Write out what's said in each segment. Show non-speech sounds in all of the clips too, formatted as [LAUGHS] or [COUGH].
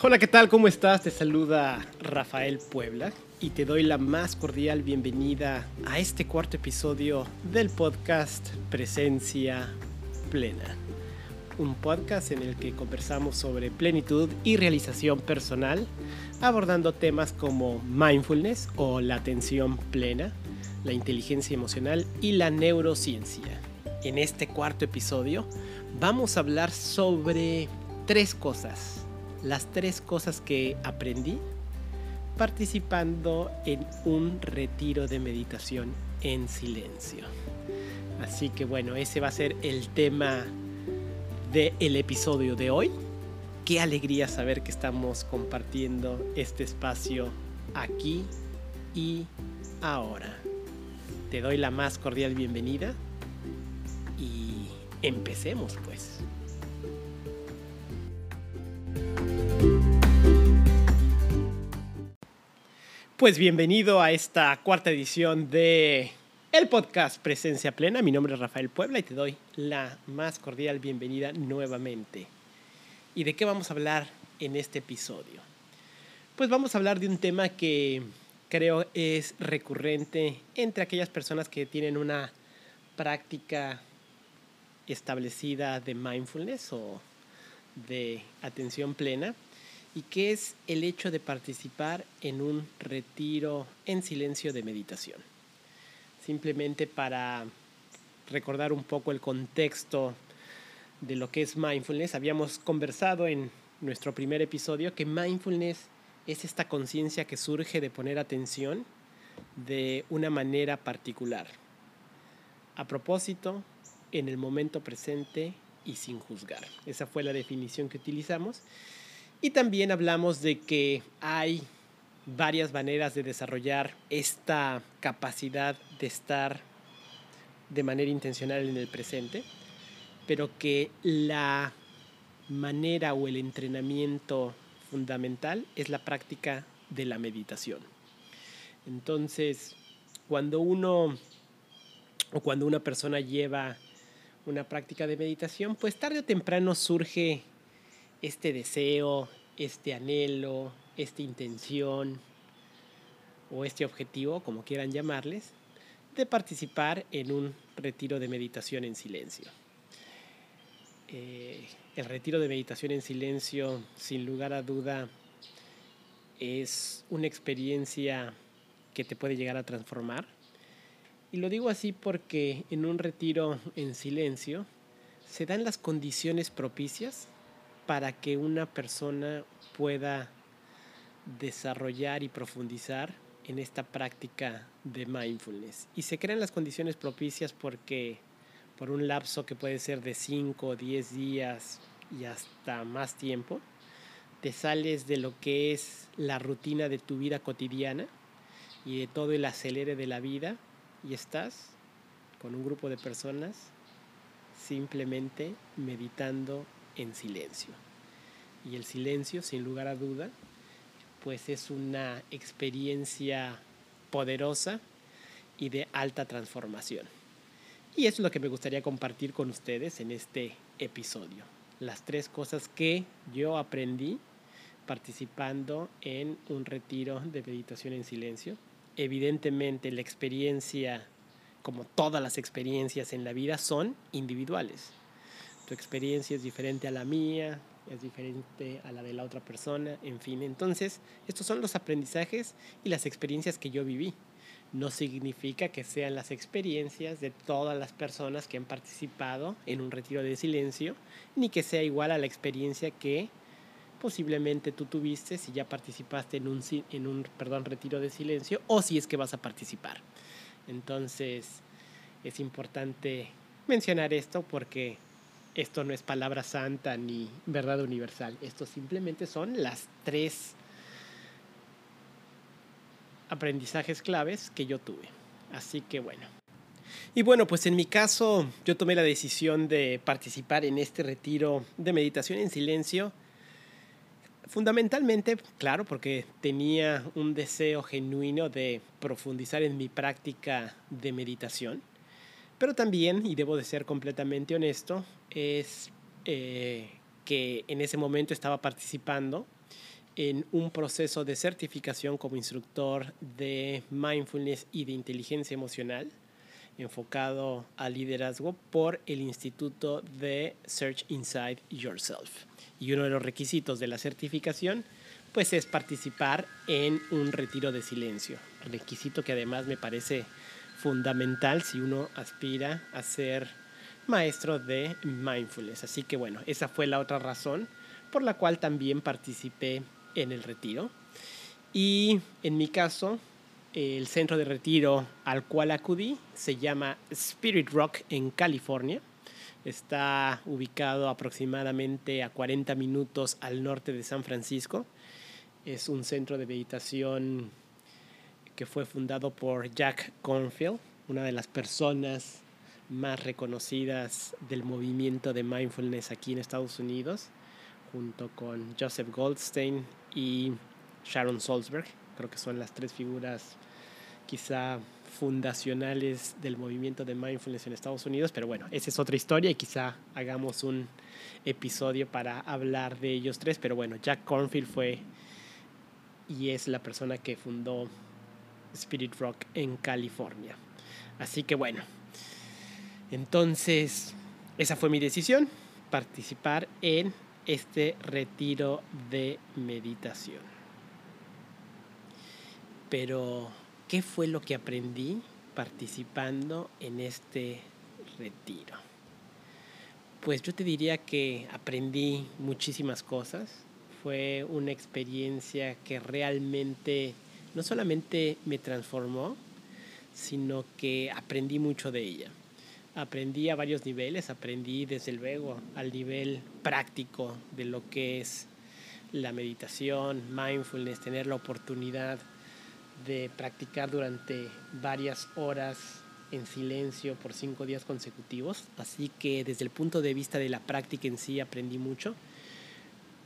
Hola, ¿qué tal? ¿Cómo estás? Te saluda Rafael Puebla y te doy la más cordial bienvenida a este cuarto episodio del podcast Presencia Plena. Un podcast en el que conversamos sobre plenitud y realización personal, abordando temas como mindfulness o la atención plena, la inteligencia emocional y la neurociencia. En este cuarto episodio vamos a hablar sobre tres cosas las tres cosas que aprendí participando en un retiro de meditación en silencio. Así que bueno, ese va a ser el tema del episodio de hoy. Qué alegría saber que estamos compartiendo este espacio aquí y ahora. Te doy la más cordial bienvenida y empecemos pues. Pues bienvenido a esta cuarta edición de el podcast Presencia Plena. Mi nombre es Rafael Puebla y te doy la más cordial bienvenida nuevamente. ¿Y de qué vamos a hablar en este episodio? Pues vamos a hablar de un tema que creo es recurrente entre aquellas personas que tienen una práctica establecida de mindfulness o de atención plena y qué es el hecho de participar en un retiro en silencio de meditación. Simplemente para recordar un poco el contexto de lo que es mindfulness, habíamos conversado en nuestro primer episodio que mindfulness es esta conciencia que surge de poner atención de una manera particular. A propósito, en el momento presente y sin juzgar. Esa fue la definición que utilizamos y también hablamos de que hay varias maneras de desarrollar esta capacidad de estar de manera intencional en el presente, pero que la manera o el entrenamiento fundamental es la práctica de la meditación. Entonces, cuando uno o cuando una persona lleva una práctica de meditación, pues tarde o temprano surge este deseo, este anhelo, esta intención o este objetivo, como quieran llamarles, de participar en un retiro de meditación en silencio. Eh, el retiro de meditación en silencio, sin lugar a duda, es una experiencia que te puede llegar a transformar. Y lo digo así porque en un retiro en silencio se dan las condiciones propicias para que una persona pueda desarrollar y profundizar en esta práctica de mindfulness. Y se crean las condiciones propicias porque por un lapso que puede ser de 5 o 10 días y hasta más tiempo, te sales de lo que es la rutina de tu vida cotidiana y de todo el acelere de la vida y estás con un grupo de personas simplemente meditando en silencio. Y el silencio, sin lugar a duda, pues es una experiencia poderosa y de alta transformación. Y eso es lo que me gustaría compartir con ustedes en este episodio. Las tres cosas que yo aprendí participando en un retiro de meditación en silencio. Evidentemente la experiencia, como todas las experiencias en la vida, son individuales. Tu experiencia es diferente a la mía, es diferente a la de la otra persona, en fin. Entonces, estos son los aprendizajes y las experiencias que yo viví. No significa que sean las experiencias de todas las personas que han participado en un retiro de silencio, ni que sea igual a la experiencia que posiblemente tú tuviste si ya participaste en un, en un perdón, retiro de silencio o si es que vas a participar. Entonces, es importante mencionar esto porque esto no es palabra santa ni verdad universal. Esto simplemente son las tres aprendizajes claves que yo tuve. Así que bueno. Y bueno, pues en mi caso yo tomé la decisión de participar en este retiro de meditación en silencio. Fundamentalmente, claro, porque tenía un deseo genuino de profundizar en mi práctica de meditación. Pero también, y debo de ser completamente honesto, es eh, que en ese momento estaba participando en un proceso de certificación como instructor de mindfulness y de inteligencia emocional enfocado al liderazgo por el Instituto de Search Inside Yourself. Y uno de los requisitos de la certificación pues es participar en un retiro de silencio, requisito que además me parece fundamental si uno aspira a ser maestro de mindfulness. Así que bueno, esa fue la otra razón por la cual también participé en el retiro. Y en mi caso, el centro de retiro al cual acudí se llama Spirit Rock en California. Está ubicado aproximadamente a 40 minutos al norte de San Francisco. Es un centro de meditación que fue fundado por Jack Cornfield, una de las personas más reconocidas del movimiento de mindfulness aquí en Estados Unidos, junto con Joseph Goldstein y Sharon Salzberg. Creo que son las tres figuras quizá fundacionales del movimiento de mindfulness en Estados Unidos, pero bueno, esa es otra historia y quizá hagamos un episodio para hablar de ellos tres, pero bueno, Jack Cornfield fue y es la persona que fundó Spirit Rock en California. Así que bueno, entonces esa fue mi decisión, participar en este retiro de meditación. Pero, ¿qué fue lo que aprendí participando en este retiro? Pues yo te diría que aprendí muchísimas cosas. Fue una experiencia que realmente no solamente me transformó, sino que aprendí mucho de ella aprendí a varios niveles, aprendí desde luego al nivel práctico de lo que es la meditación, mindfulness, tener la oportunidad de practicar durante varias horas en silencio por cinco días consecutivos. Así que desde el punto de vista de la práctica en sí aprendí mucho.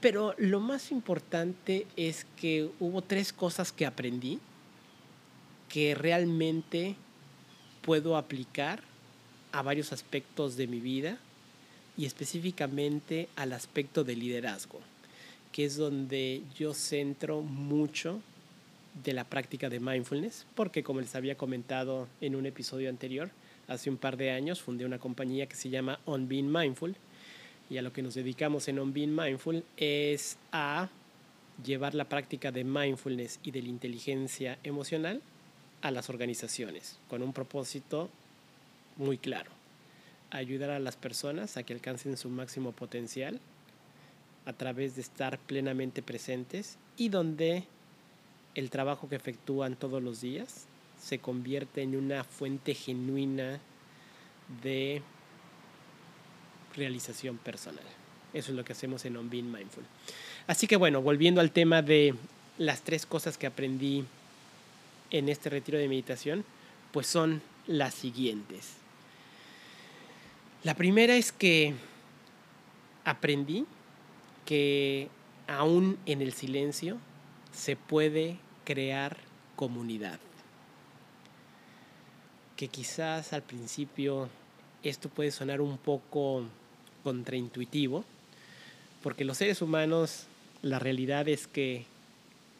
Pero lo más importante es que hubo tres cosas que aprendí que realmente puedo aplicar a varios aspectos de mi vida y específicamente al aspecto de liderazgo, que es donde yo centro mucho de la práctica de mindfulness, porque como les había comentado en un episodio anterior, hace un par de años fundé una compañía que se llama On Being Mindful y a lo que nos dedicamos en On Being Mindful es a llevar la práctica de mindfulness y de la inteligencia emocional a las organizaciones con un propósito muy claro. Ayudar a las personas a que alcancen su máximo potencial a través de estar plenamente presentes y donde el trabajo que efectúan todos los días se convierte en una fuente genuina de realización personal. Eso es lo que hacemos en On Being Mindful. Así que bueno, volviendo al tema de las tres cosas que aprendí en este retiro de meditación, pues son las siguientes. La primera es que aprendí que aún en el silencio se puede crear comunidad. Que quizás al principio esto puede sonar un poco contraintuitivo, porque los seres humanos, la realidad es que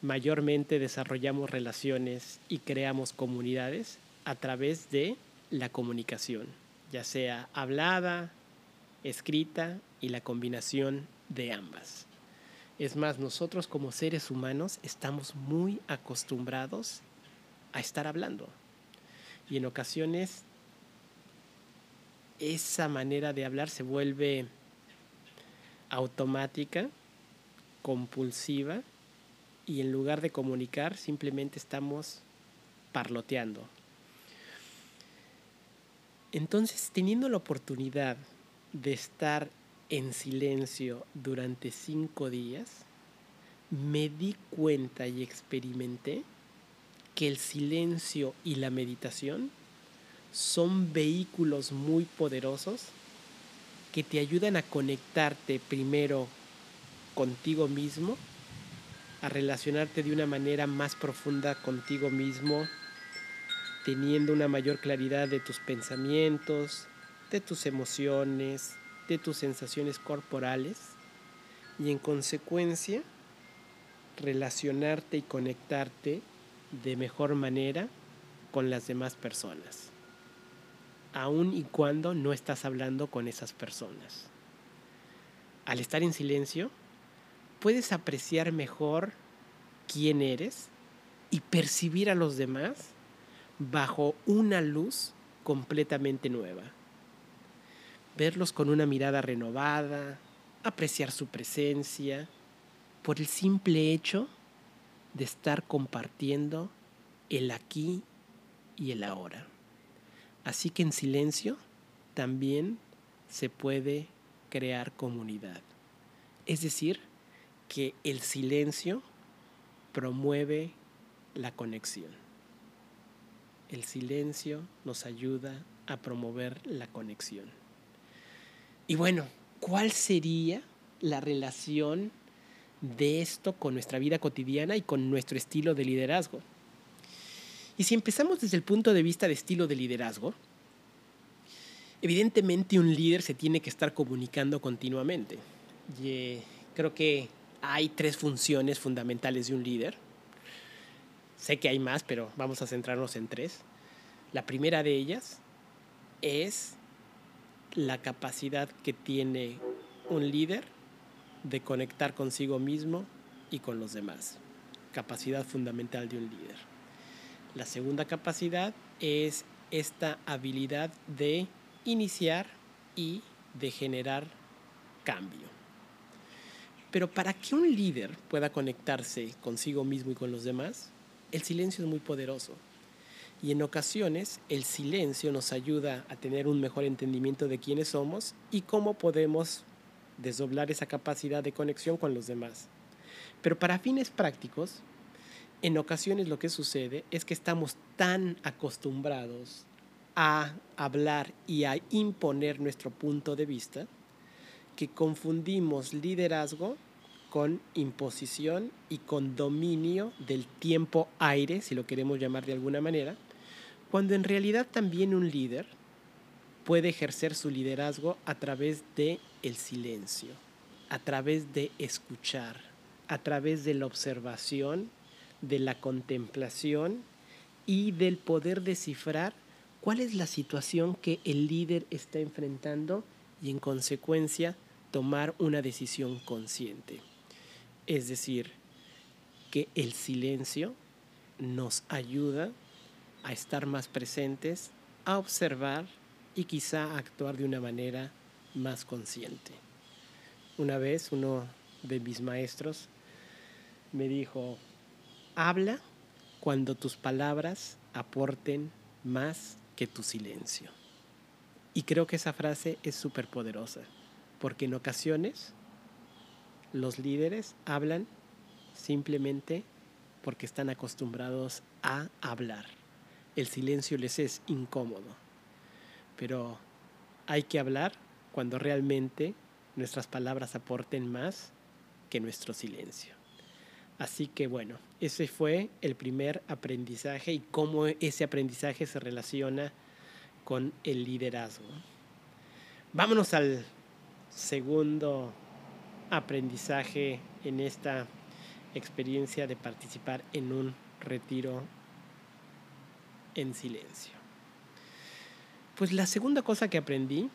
mayormente desarrollamos relaciones y creamos comunidades a través de la comunicación ya sea hablada, escrita y la combinación de ambas. Es más, nosotros como seres humanos estamos muy acostumbrados a estar hablando. Y en ocasiones esa manera de hablar se vuelve automática, compulsiva, y en lugar de comunicar simplemente estamos parloteando, entonces, teniendo la oportunidad de estar en silencio durante cinco días, me di cuenta y experimenté que el silencio y la meditación son vehículos muy poderosos que te ayudan a conectarte primero contigo mismo, a relacionarte de una manera más profunda contigo mismo teniendo una mayor claridad de tus pensamientos, de tus emociones, de tus sensaciones corporales y en consecuencia relacionarte y conectarte de mejor manera con las demás personas, aun y cuando no estás hablando con esas personas. Al estar en silencio, puedes apreciar mejor quién eres y percibir a los demás bajo una luz completamente nueva. Verlos con una mirada renovada, apreciar su presencia, por el simple hecho de estar compartiendo el aquí y el ahora. Así que en silencio también se puede crear comunidad. Es decir, que el silencio promueve la conexión. El silencio nos ayuda a promover la conexión. Y bueno, ¿cuál sería la relación de esto con nuestra vida cotidiana y con nuestro estilo de liderazgo? Y si empezamos desde el punto de vista de estilo de liderazgo, evidentemente un líder se tiene que estar comunicando continuamente. Y, eh, creo que hay tres funciones fundamentales de un líder. Sé que hay más, pero vamos a centrarnos en tres. La primera de ellas es la capacidad que tiene un líder de conectar consigo mismo y con los demás. Capacidad fundamental de un líder. La segunda capacidad es esta habilidad de iniciar y de generar cambio. Pero para que un líder pueda conectarse consigo mismo y con los demás, el silencio es muy poderoso. Y en ocasiones el silencio nos ayuda a tener un mejor entendimiento de quiénes somos y cómo podemos desdoblar esa capacidad de conexión con los demás. Pero para fines prácticos, en ocasiones lo que sucede es que estamos tan acostumbrados a hablar y a imponer nuestro punto de vista que confundimos liderazgo con imposición y con dominio del tiempo aire, si lo queremos llamar de alguna manera, cuando en realidad también un líder puede ejercer su liderazgo a través de el silencio, a través de escuchar, a través de la observación, de la contemplación y del poder descifrar cuál es la situación que el líder está enfrentando y en consecuencia tomar una decisión consciente. Es decir, que el silencio nos ayuda a estar más presentes, a observar y quizá actuar de una manera más consciente. Una vez uno de mis maestros me dijo, habla cuando tus palabras aporten más que tu silencio. Y creo que esa frase es súper poderosa, porque en ocasiones los líderes hablan simplemente porque están acostumbrados a hablar. El silencio les es incómodo pero hay que hablar cuando realmente nuestras palabras aporten más que nuestro silencio. Así que bueno, ese fue el primer aprendizaje y cómo ese aprendizaje se relaciona con el liderazgo. Vámonos al segundo aprendizaje en esta experiencia de participar en un retiro en silencio. Pues la segunda cosa que aprendí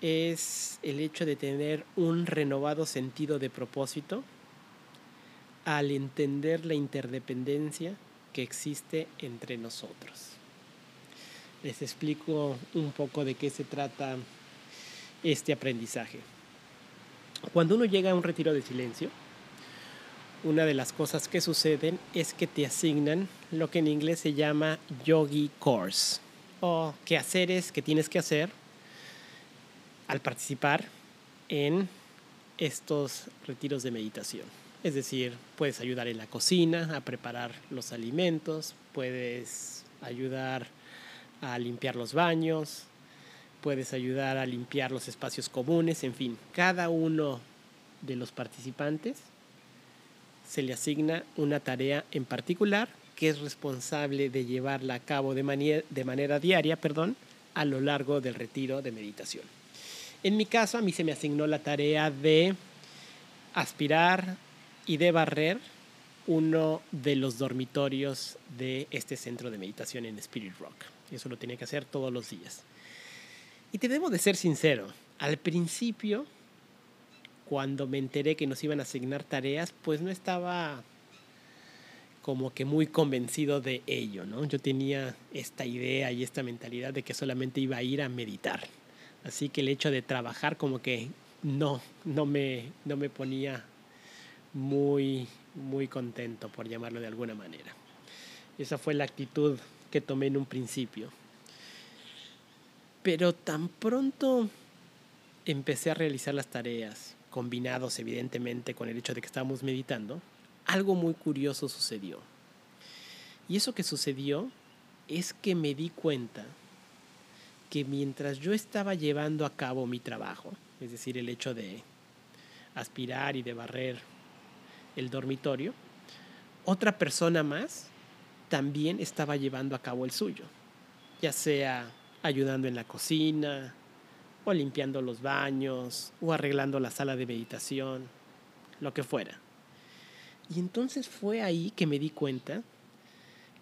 es el hecho de tener un renovado sentido de propósito al entender la interdependencia que existe entre nosotros. Les explico un poco de qué se trata este aprendizaje. Cuando uno llega a un retiro de silencio, una de las cosas que suceden es que te asignan lo que en inglés se llama yogi course o quehaceres que tienes que hacer al participar en estos retiros de meditación. Es decir, puedes ayudar en la cocina a preparar los alimentos, puedes ayudar a limpiar los baños, puedes ayudar a limpiar los espacios comunes, en fin, cada uno de los participantes se le asigna una tarea en particular que es responsable de llevarla a cabo de manera, diaria perdón, a lo largo del retiro de meditación. En mi caso, a mí se me asignó la tarea de aspirar y de barrer uno de los dormitorios de este centro de meditación en Spirit Rock. Eso lo tenía que hacer todos los días. Y te debo de ser sincero, al principio, cuando me enteré que nos iban a asignar tareas, pues no estaba como que muy convencido de ello, ¿no? Yo tenía esta idea y esta mentalidad de que solamente iba a ir a meditar. Así que el hecho de trabajar como que no, no me, no me ponía muy, muy contento, por llamarlo de alguna manera. Esa fue la actitud que tomé en un principio. Pero tan pronto empecé a realizar las tareas, combinados evidentemente con el hecho de que estábamos meditando, algo muy curioso sucedió. Y eso que sucedió es que me di cuenta que mientras yo estaba llevando a cabo mi trabajo, es decir, el hecho de aspirar y de barrer el dormitorio, otra persona más también estaba llevando a cabo el suyo, ya sea ayudando en la cocina, o limpiando los baños, o arreglando la sala de meditación, lo que fuera. Y entonces fue ahí que me di cuenta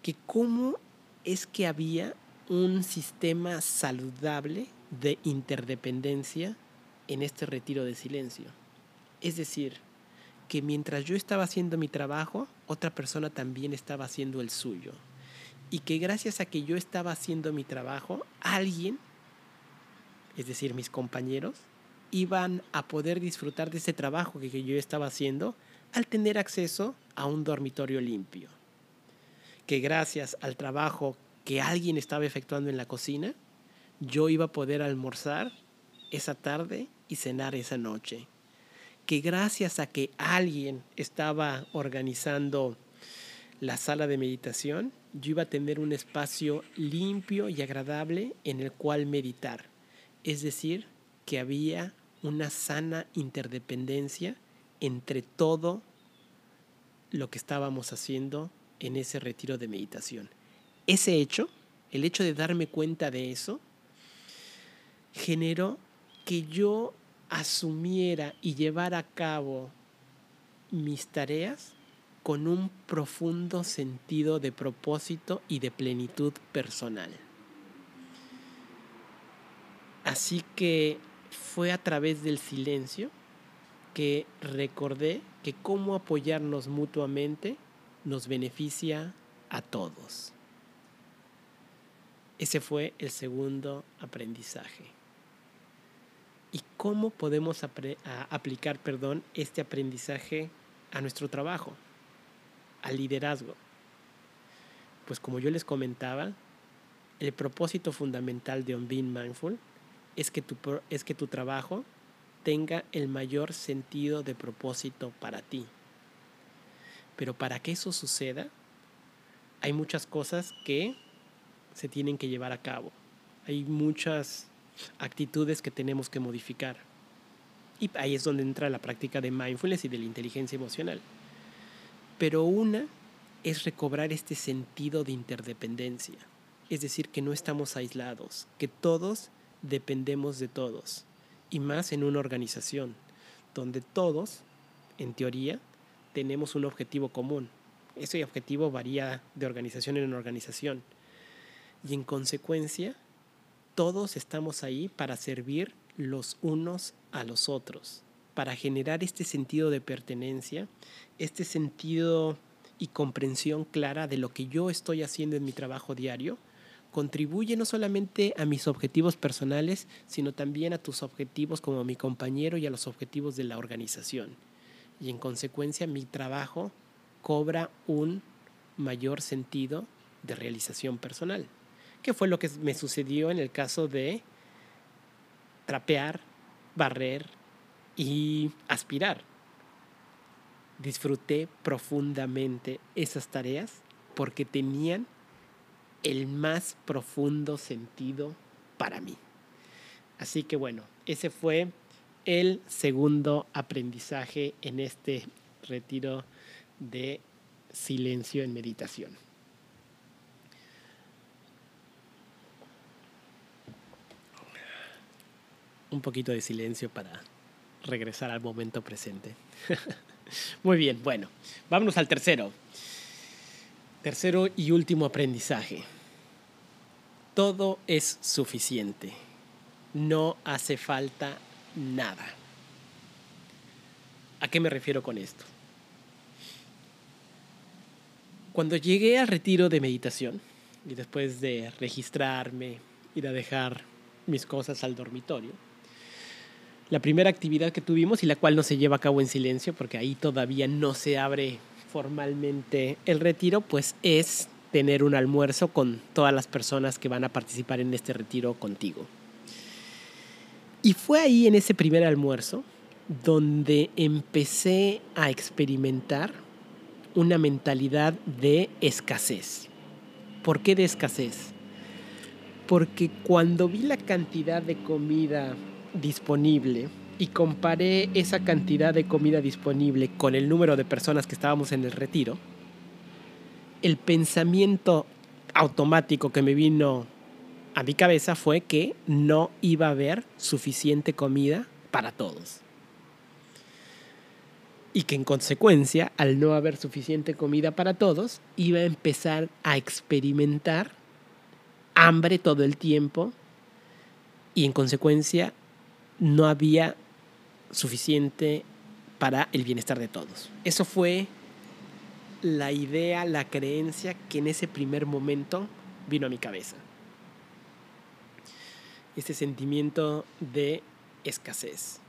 que cómo es que había un sistema saludable de interdependencia en este retiro de silencio. Es decir, que mientras yo estaba haciendo mi trabajo, otra persona también estaba haciendo el suyo. Y que gracias a que yo estaba haciendo mi trabajo, alguien, es decir, mis compañeros, iban a poder disfrutar de ese trabajo que yo estaba haciendo al tener acceso a un dormitorio limpio. Que gracias al trabajo que alguien estaba efectuando en la cocina, yo iba a poder almorzar esa tarde y cenar esa noche que gracias a que alguien estaba organizando la sala de meditación, yo iba a tener un espacio limpio y agradable en el cual meditar. Es decir, que había una sana interdependencia entre todo lo que estábamos haciendo en ese retiro de meditación. Ese hecho, el hecho de darme cuenta de eso, generó que yo asumiera y llevara a cabo mis tareas con un profundo sentido de propósito y de plenitud personal. Así que fue a través del silencio que recordé que cómo apoyarnos mutuamente nos beneficia a todos. Ese fue el segundo aprendizaje cómo podemos aplicar perdón, este aprendizaje a nuestro trabajo, al liderazgo. Pues como yo les comentaba, el propósito fundamental de On Being Mindful es que, tu, es que tu trabajo tenga el mayor sentido de propósito para ti. Pero para que eso suceda, hay muchas cosas que se tienen que llevar a cabo. Hay muchas actitudes que tenemos que modificar. Y ahí es donde entra la práctica de mindfulness y de la inteligencia emocional. Pero una es recobrar este sentido de interdependencia. Es decir, que no estamos aislados, que todos dependemos de todos. Y más en una organización, donde todos, en teoría, tenemos un objetivo común. Ese objetivo varía de organización en organización. Y en consecuencia, todos estamos ahí para servir los unos a los otros, para generar este sentido de pertenencia, este sentido y comprensión clara de lo que yo estoy haciendo en mi trabajo diario, contribuye no solamente a mis objetivos personales, sino también a tus objetivos como mi compañero y a los objetivos de la organización. Y en consecuencia mi trabajo cobra un mayor sentido de realización personal que fue lo que me sucedió en el caso de trapear, barrer y aspirar. Disfruté profundamente esas tareas porque tenían el más profundo sentido para mí. Así que bueno, ese fue el segundo aprendizaje en este retiro de silencio en meditación. Un poquito de silencio para regresar al momento presente. [LAUGHS] Muy bien, bueno, vámonos al tercero. Tercero y último aprendizaje. Todo es suficiente. No hace falta nada. ¿A qué me refiero con esto? Cuando llegué al retiro de meditación y después de registrarme, ir a dejar mis cosas al dormitorio, la primera actividad que tuvimos y la cual no se lleva a cabo en silencio porque ahí todavía no se abre formalmente el retiro, pues es tener un almuerzo con todas las personas que van a participar en este retiro contigo. Y fue ahí en ese primer almuerzo donde empecé a experimentar una mentalidad de escasez. ¿Por qué de escasez? Porque cuando vi la cantidad de comida disponible y comparé esa cantidad de comida disponible con el número de personas que estábamos en el retiro, el pensamiento automático que me vino a mi cabeza fue que no iba a haber suficiente comida para todos. Y que en consecuencia, al no haber suficiente comida para todos, iba a empezar a experimentar hambre todo el tiempo y en consecuencia no había suficiente para el bienestar de todos. Eso fue la idea, la creencia que en ese primer momento vino a mi cabeza. Ese sentimiento de escasez.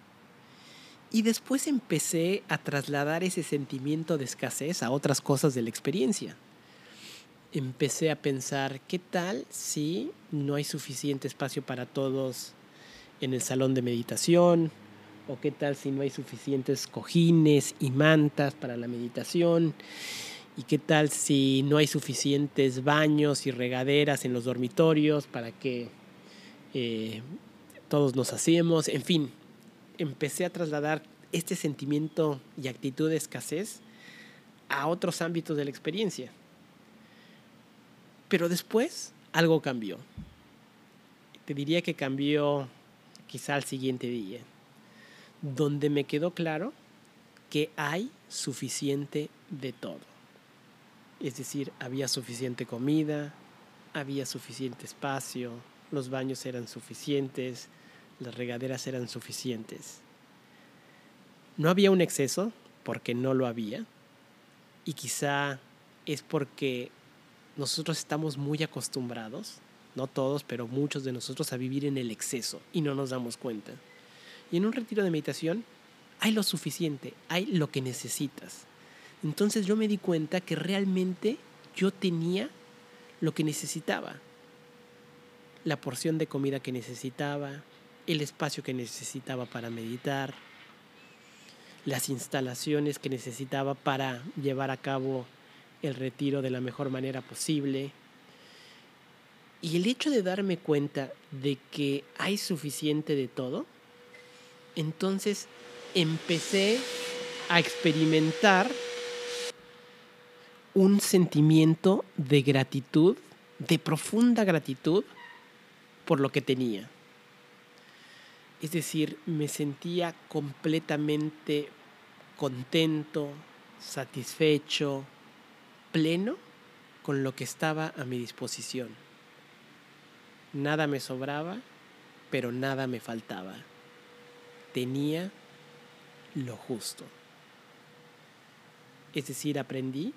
Y después empecé a trasladar ese sentimiento de escasez a otras cosas de la experiencia. Empecé a pensar, ¿qué tal si no hay suficiente espacio para todos en el salón de meditación? ¿O qué tal si no hay suficientes cojines y mantas para la meditación? ¿Y qué tal si no hay suficientes baños y regaderas en los dormitorios para que eh, todos nos hacemos? En fin, empecé a trasladar este sentimiento y actitud de escasez a otros ámbitos de la experiencia. Pero después algo cambió. Te diría que cambió quizá al siguiente día, donde me quedó claro que hay suficiente de todo. Es decir, había suficiente comida, había suficiente espacio, los baños eran suficientes, las regaderas eran suficientes. No había un exceso, porque no lo había, y quizá es porque nosotros estamos muy acostumbrados no todos, pero muchos de nosotros, a vivir en el exceso y no nos damos cuenta. Y en un retiro de meditación hay lo suficiente, hay lo que necesitas. Entonces yo me di cuenta que realmente yo tenía lo que necesitaba. La porción de comida que necesitaba, el espacio que necesitaba para meditar, las instalaciones que necesitaba para llevar a cabo el retiro de la mejor manera posible, y el hecho de darme cuenta de que hay suficiente de todo, entonces empecé a experimentar un sentimiento de gratitud, de profunda gratitud por lo que tenía. Es decir, me sentía completamente contento, satisfecho, pleno con lo que estaba a mi disposición. Nada me sobraba, pero nada me faltaba. Tenía lo justo. Es decir, aprendí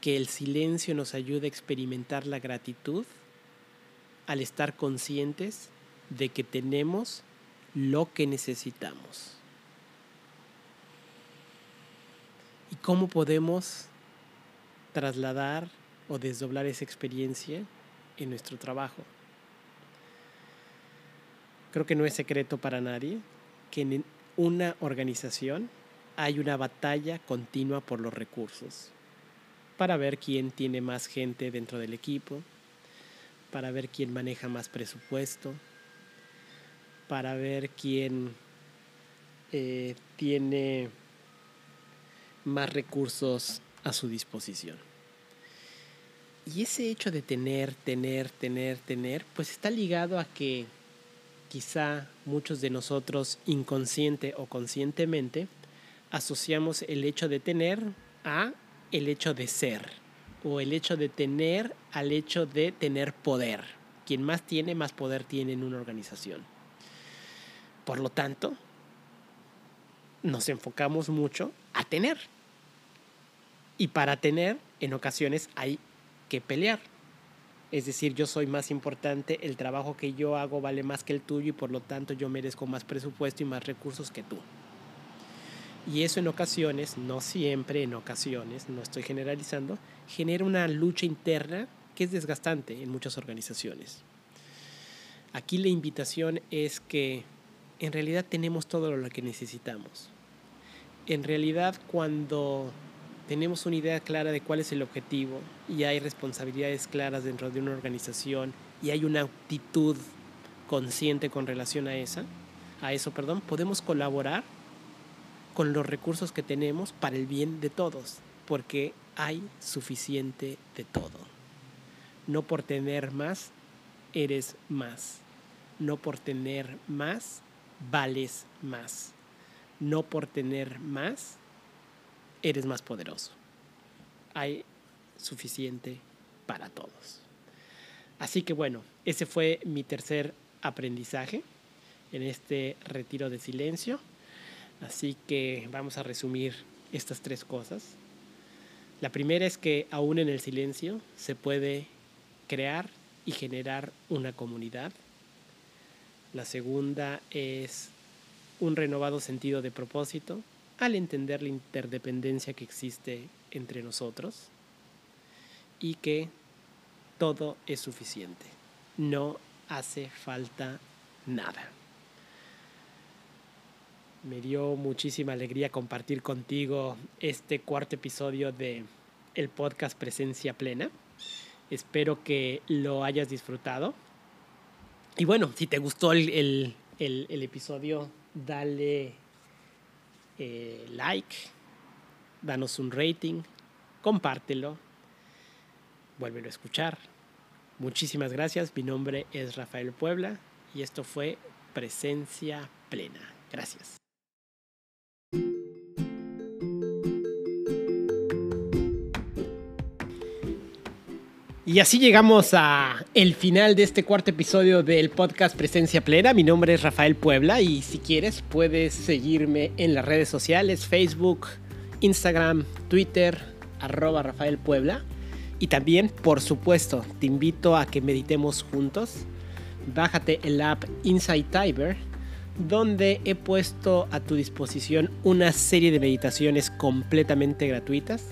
que el silencio nos ayuda a experimentar la gratitud al estar conscientes de que tenemos lo que necesitamos. ¿Y cómo podemos trasladar o desdoblar esa experiencia en nuestro trabajo? Creo que no es secreto para nadie que en una organización hay una batalla continua por los recursos, para ver quién tiene más gente dentro del equipo, para ver quién maneja más presupuesto, para ver quién eh, tiene más recursos a su disposición. Y ese hecho de tener, tener, tener, tener, pues está ligado a que quizá muchos de nosotros inconsciente o conscientemente asociamos el hecho de tener a el hecho de ser o el hecho de tener al hecho de tener poder. Quien más tiene, más poder tiene en una organización. Por lo tanto, nos enfocamos mucho a tener. Y para tener, en ocasiones hay que pelear. Es decir, yo soy más importante, el trabajo que yo hago vale más que el tuyo y por lo tanto yo merezco más presupuesto y más recursos que tú. Y eso en ocasiones, no siempre, en ocasiones, no estoy generalizando, genera una lucha interna que es desgastante en muchas organizaciones. Aquí la invitación es que en realidad tenemos todo lo que necesitamos. En realidad cuando tenemos una idea clara de cuál es el objetivo y hay responsabilidades claras dentro de una organización y hay una actitud consciente con relación a esa, a eso, perdón, podemos colaborar con los recursos que tenemos para el bien de todos, porque hay suficiente de todo. No por tener más, eres más. No por tener más, vales más. No por tener más, eres más poderoso. Hay suficiente para todos. Así que bueno, ese fue mi tercer aprendizaje en este retiro de silencio. Así que vamos a resumir estas tres cosas. La primera es que aún en el silencio se puede crear y generar una comunidad. La segunda es un renovado sentido de propósito al entender la interdependencia que existe entre nosotros y que todo es suficiente. No hace falta nada. Me dio muchísima alegría compartir contigo este cuarto episodio de el podcast Presencia Plena. Espero que lo hayas disfrutado. Y bueno, si te gustó el, episodio, dale eh, like, danos un rating, compártelo, vuélvelo a escuchar. Muchísimas gracias. Mi nombre es Rafael Puebla y esto fue Presencia Plena. Gracias. Y así llegamos a el final de este cuarto episodio del podcast Presencia Plena. Mi nombre es Rafael Puebla y si quieres puedes seguirme en las redes sociales, Facebook, Instagram, Twitter, arroba Rafael Puebla. Y también, por supuesto, te invito a que meditemos juntos. Bájate el app Inside Tiber, donde he puesto a tu disposición una serie de meditaciones completamente gratuitas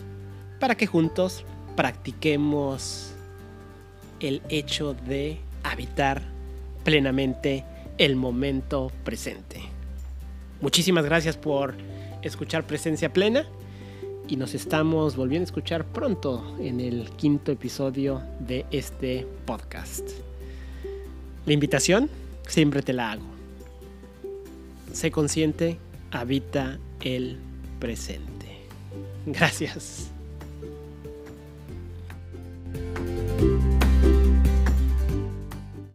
para que juntos practiquemos el hecho de habitar plenamente el momento presente. Muchísimas gracias por escuchar Presencia Plena y nos estamos volviendo a escuchar pronto en el quinto episodio de este podcast. La invitación siempre te la hago. Sé consciente, habita el presente. Gracias.